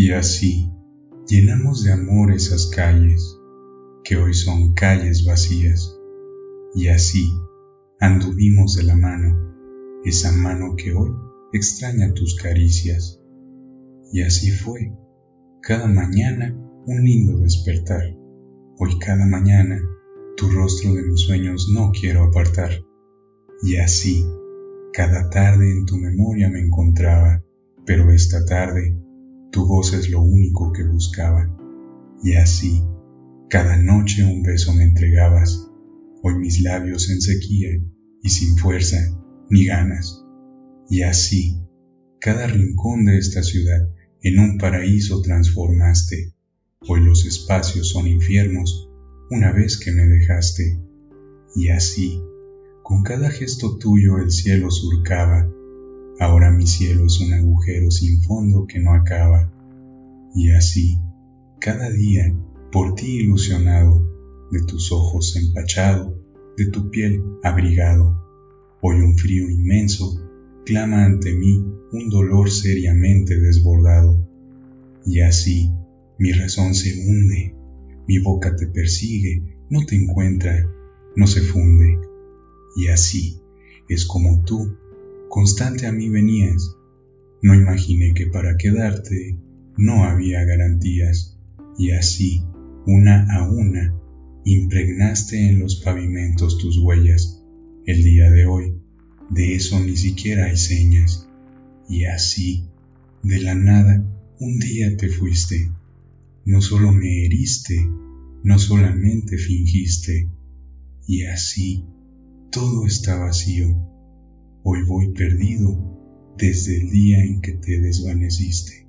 Y así llenamos de amor esas calles, que hoy son calles vacías. Y así anduvimos de la mano, esa mano que hoy extraña tus caricias. Y así fue, cada mañana un lindo despertar. Hoy cada mañana tu rostro de mis sueños no quiero apartar. Y así, cada tarde en tu memoria me encontraba, pero esta tarde tu voz es lo único que buscaba. Y así, cada noche un beso me entregabas, hoy mis labios en sequía y sin fuerza ni ganas. Y así, cada rincón de esta ciudad en un paraíso transformaste, hoy los espacios son infiernos una vez que me dejaste. Y así, con cada gesto tuyo el cielo surcaba, ahora mi cielo es un agujero sin fondo que no acaba. Y así, cada día, por ti ilusionado, de tus ojos empachado, de tu piel abrigado, hoy un frío inmenso clama ante mí un dolor seriamente desbordado. Y así, mi razón se hunde, mi boca te persigue, no te encuentra, no se funde y así es como tú, constante a mí venías. No imaginé que para quedarte no había garantías, y así, una a una, impregnaste en los pavimentos tus huellas. El día de hoy, de eso ni siquiera hay señas, y así, de la nada, un día te fuiste. No solo me heriste, no solamente fingiste, y así, todo está vacío. Hoy voy perdido desde el día en que te desvaneciste.